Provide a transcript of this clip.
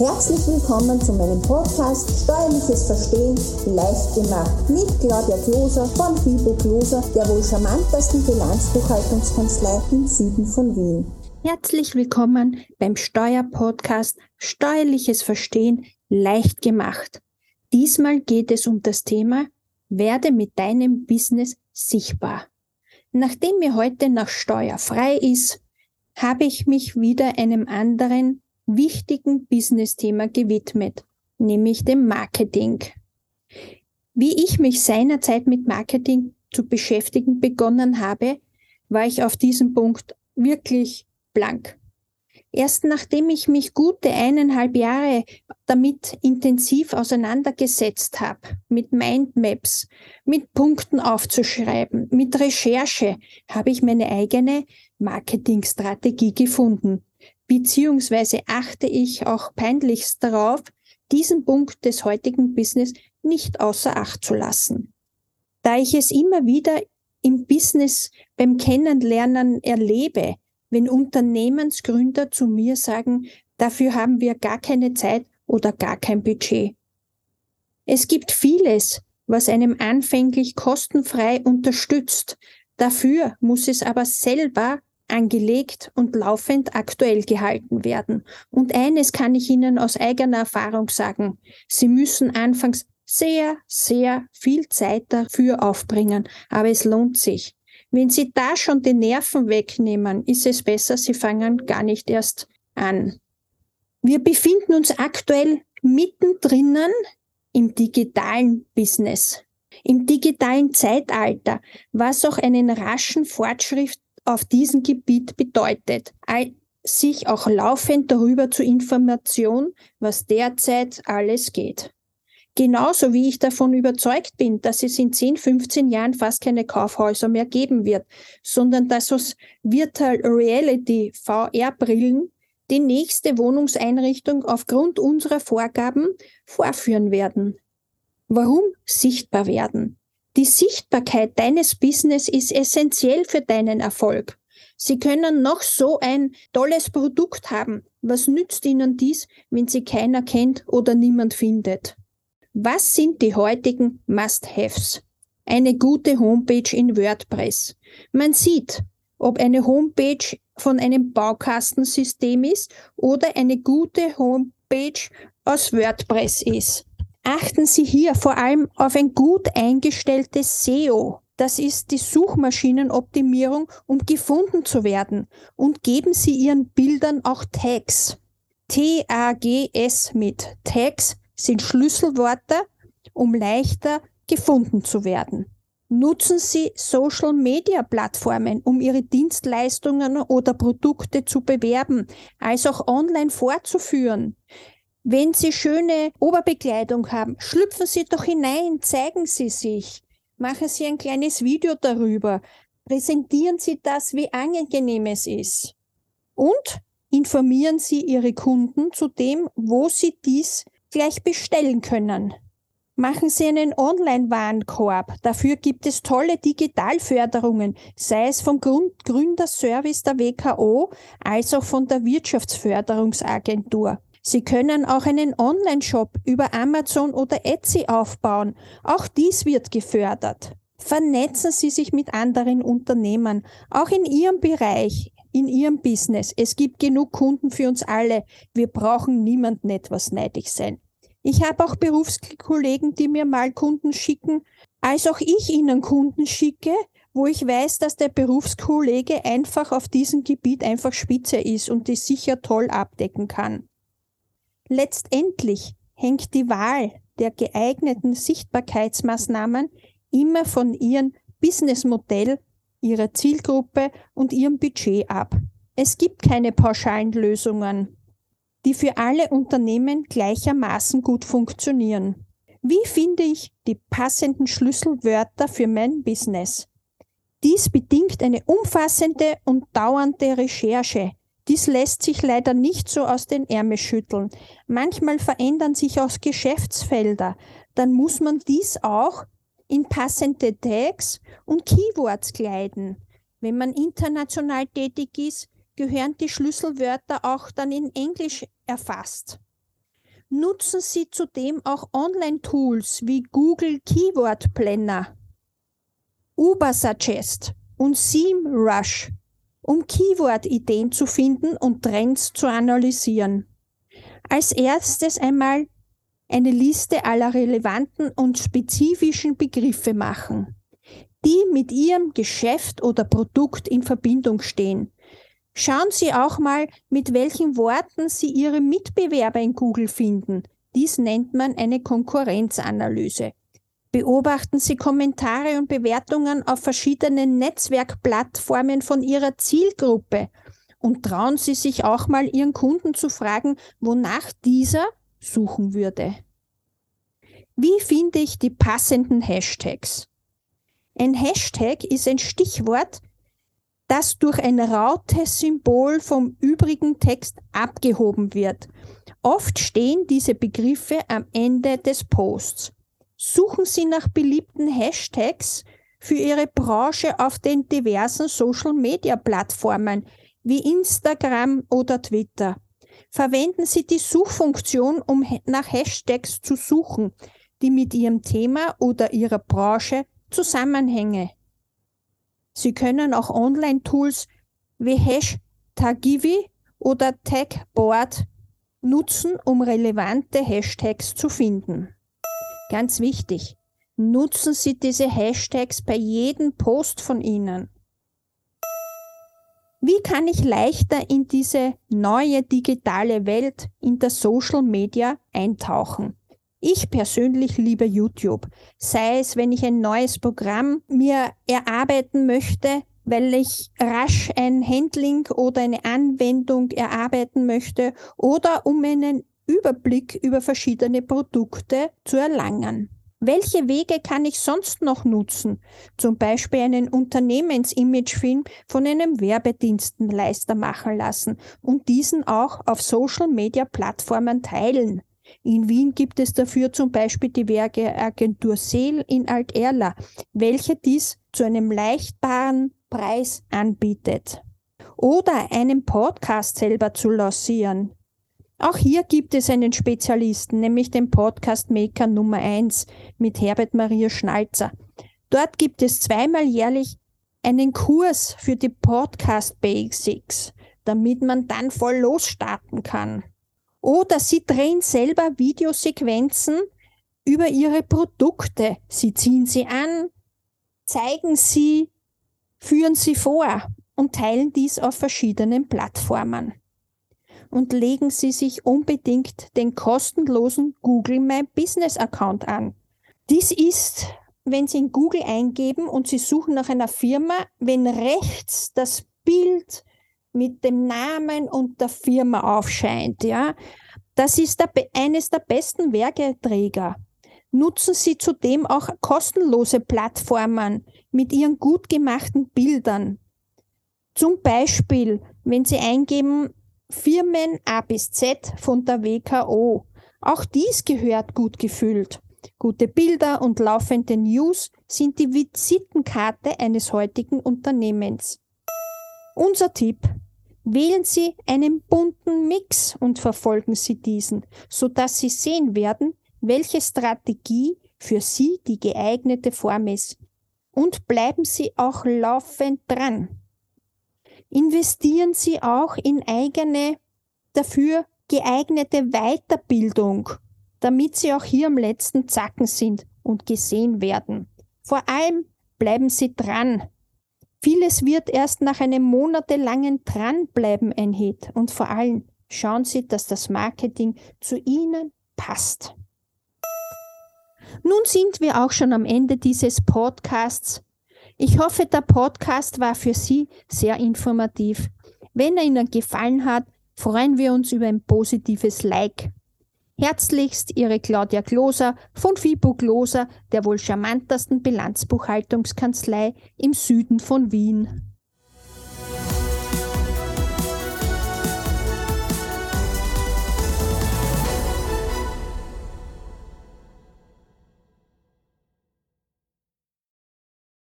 Herzlich willkommen zu meinem Podcast Steuerliches Verstehen leicht gemacht mit Claudia Kloser von Fibo Kloser, der wohl charmantesten Bilanzbuchhaltungskanzlei im Süden von Wien. Herzlich willkommen beim Steuerpodcast Steuerliches Verstehen leicht gemacht. Diesmal geht es um das Thema Werde mit deinem Business sichtbar. Nachdem mir heute nach Steuer frei ist, habe ich mich wieder einem anderen wichtigen Business-Thema gewidmet, nämlich dem Marketing. Wie ich mich seinerzeit mit Marketing zu beschäftigen begonnen habe, war ich auf diesem Punkt wirklich blank. Erst nachdem ich mich gute eineinhalb Jahre damit intensiv auseinandergesetzt habe, mit Mindmaps, mit Punkten aufzuschreiben, mit Recherche, habe ich meine eigene Marketingstrategie gefunden, beziehungsweise achte ich auch peinlichst darauf, diesen Punkt des heutigen Business nicht außer Acht zu lassen. Da ich es immer wieder im Business beim Kennenlernen erlebe, wenn Unternehmensgründer zu mir sagen, dafür haben wir gar keine Zeit oder gar kein Budget. Es gibt vieles, was einem anfänglich kostenfrei unterstützt. Dafür muss es aber selber angelegt und laufend aktuell gehalten werden. Und eines kann ich Ihnen aus eigener Erfahrung sagen. Sie müssen anfangs sehr, sehr viel Zeit dafür aufbringen, aber es lohnt sich. Wenn Sie da schon die Nerven wegnehmen, ist es besser, Sie fangen gar nicht erst an. Wir befinden uns aktuell mittendrin im digitalen Business, im digitalen Zeitalter, was auch einen raschen Fortschritt auf diesem Gebiet bedeutet, sich auch laufend darüber zu Information, was derzeit alles geht. Genauso wie ich davon überzeugt bin, dass es in 10, 15 Jahren fast keine Kaufhäuser mehr geben wird, sondern dass aus Virtual Reality VR-Brillen die nächste Wohnungseinrichtung aufgrund unserer Vorgaben vorführen werden. Warum sichtbar werden? Die Sichtbarkeit deines Business ist essentiell für deinen Erfolg. Sie können noch so ein tolles Produkt haben. Was nützt Ihnen dies, wenn Sie keiner kennt oder niemand findet? Was sind die heutigen Must-Haves? Eine gute Homepage in WordPress. Man sieht, ob eine Homepage von einem Baukastensystem ist oder eine gute Homepage aus WordPress ist. Achten Sie hier vor allem auf ein gut eingestelltes SEO. Das ist die Suchmaschinenoptimierung, um gefunden zu werden. Und geben Sie Ihren Bildern auch Tags. T-A-G-S mit. Tags sind Schlüsselworte, um leichter gefunden zu werden. Nutzen Sie Social-Media-Plattformen, um Ihre Dienstleistungen oder Produkte zu bewerben, als auch online vorzuführen. Wenn Sie schöne Oberbekleidung haben, schlüpfen Sie doch hinein, zeigen Sie sich, machen Sie ein kleines Video darüber, präsentieren Sie das, wie angenehm es ist. Und informieren Sie Ihre Kunden zu dem, wo Sie dies gleich bestellen können. Machen Sie einen Online-Warenkorb. Dafür gibt es tolle Digitalförderungen, sei es vom Gründerservice der WKO als auch von der Wirtschaftsförderungsagentur. Sie können auch einen Online-Shop über Amazon oder Etsy aufbauen. Auch dies wird gefördert. Vernetzen Sie sich mit anderen Unternehmen, auch in Ihrem Bereich, in Ihrem Business. Es gibt genug Kunden für uns alle. Wir brauchen niemanden etwas neidig sein. Ich habe auch Berufskollegen, die mir mal Kunden schicken, als auch ich ihnen Kunden schicke, wo ich weiß, dass der Berufskollege einfach auf diesem Gebiet einfach spitze ist und die sicher toll abdecken kann. Letztendlich hängt die Wahl der geeigneten Sichtbarkeitsmaßnahmen immer von ihrem Businessmodell, ihrer Zielgruppe und ihrem Budget ab. Es gibt keine pauschalen Lösungen die für alle Unternehmen gleichermaßen gut funktionieren. Wie finde ich die passenden Schlüsselwörter für mein Business? Dies bedingt eine umfassende und dauernde Recherche. Dies lässt sich leider nicht so aus den Ärmel schütteln. Manchmal verändern sich auch Geschäftsfelder. Dann muss man dies auch in passende Tags und Keywords kleiden. Wenn man international tätig ist, gehören die Schlüsselwörter auch dann in Englisch erfasst. Nutzen Sie zudem auch Online-Tools wie Google Keyword Planner, Ubersuggest und SEMrush, um Keyword-Ideen zu finden und Trends zu analysieren. Als erstes einmal eine Liste aller relevanten und spezifischen Begriffe machen, die mit Ihrem Geschäft oder Produkt in Verbindung stehen. Schauen Sie auch mal, mit welchen Worten Sie Ihre Mitbewerber in Google finden. Dies nennt man eine Konkurrenzanalyse. Beobachten Sie Kommentare und Bewertungen auf verschiedenen Netzwerkplattformen von Ihrer Zielgruppe und trauen Sie sich auch mal Ihren Kunden zu fragen, wonach dieser suchen würde. Wie finde ich die passenden Hashtags? Ein Hashtag ist ein Stichwort, das durch ein rautes Symbol vom übrigen Text abgehoben wird. Oft stehen diese Begriffe am Ende des Posts. Suchen Sie nach beliebten Hashtags für Ihre Branche auf den diversen Social-Media-Plattformen wie Instagram oder Twitter. Verwenden Sie die Suchfunktion, um nach Hashtags zu suchen, die mit Ihrem Thema oder Ihrer Branche zusammenhängen. Sie können auch Online-Tools wie Hashtagivi oder Tagboard nutzen, um relevante Hashtags zu finden. Ganz wichtig, nutzen Sie diese Hashtags bei jedem Post von Ihnen. Wie kann ich leichter in diese neue digitale Welt in der Social Media eintauchen? Ich persönlich liebe YouTube, sei es, wenn ich ein neues Programm mir erarbeiten möchte, weil ich rasch ein Handling oder eine Anwendung erarbeiten möchte oder um einen Überblick über verschiedene Produkte zu erlangen. Welche Wege kann ich sonst noch nutzen? Zum Beispiel einen Unternehmensimagefilm von einem Werbedienstenleister machen lassen und diesen auch auf Social-Media-Plattformen teilen. In Wien gibt es dafür zum Beispiel die Werkeagentur Seel in Alterla, welche dies zu einem leichtbaren Preis anbietet. Oder einen Podcast selber zu lancieren. Auch hier gibt es einen Spezialisten, nämlich den Podcast Maker Nummer 1 mit Herbert Maria Schnalzer. Dort gibt es zweimal jährlich einen Kurs für die Podcast Basics, damit man dann voll losstarten kann. Oder sie drehen selber Videosequenzen über ihre Produkte. Sie ziehen sie an, zeigen sie, führen sie vor und teilen dies auf verschiedenen Plattformen. Und legen Sie sich unbedingt den kostenlosen Google My Business Account an. Dies ist, wenn Sie in Google eingeben und Sie suchen nach einer Firma, wenn rechts das Bild mit dem Namen und der Firma aufscheint, ja. Das ist der, eines der besten Werketräger. Nutzen Sie zudem auch kostenlose Plattformen mit Ihren gut gemachten Bildern. Zum Beispiel, wenn Sie eingeben Firmen A bis Z von der WKO. Auch dies gehört gut gefüllt. Gute Bilder und laufende News sind die Visitenkarte eines heutigen Unternehmens. Unser Tipp. Wählen Sie einen bunten Mix und verfolgen Sie diesen, sodass Sie sehen werden, welche Strategie für Sie die geeignete Form ist. Und bleiben Sie auch laufend dran. Investieren Sie auch in eigene, dafür geeignete Weiterbildung, damit Sie auch hier am letzten Zacken sind und gesehen werden. Vor allem bleiben Sie dran. Vieles wird erst nach einem monatelangen Dranbleiben ein Hit und vor allem schauen Sie, dass das Marketing zu Ihnen passt. Nun sind wir auch schon am Ende dieses Podcasts. Ich hoffe, der Podcast war für Sie sehr informativ. Wenn er Ihnen gefallen hat, freuen wir uns über ein positives Like. Herzlichst Ihre Claudia Kloser von FIBO Kloser, der wohl charmantesten Bilanzbuchhaltungskanzlei im Süden von Wien.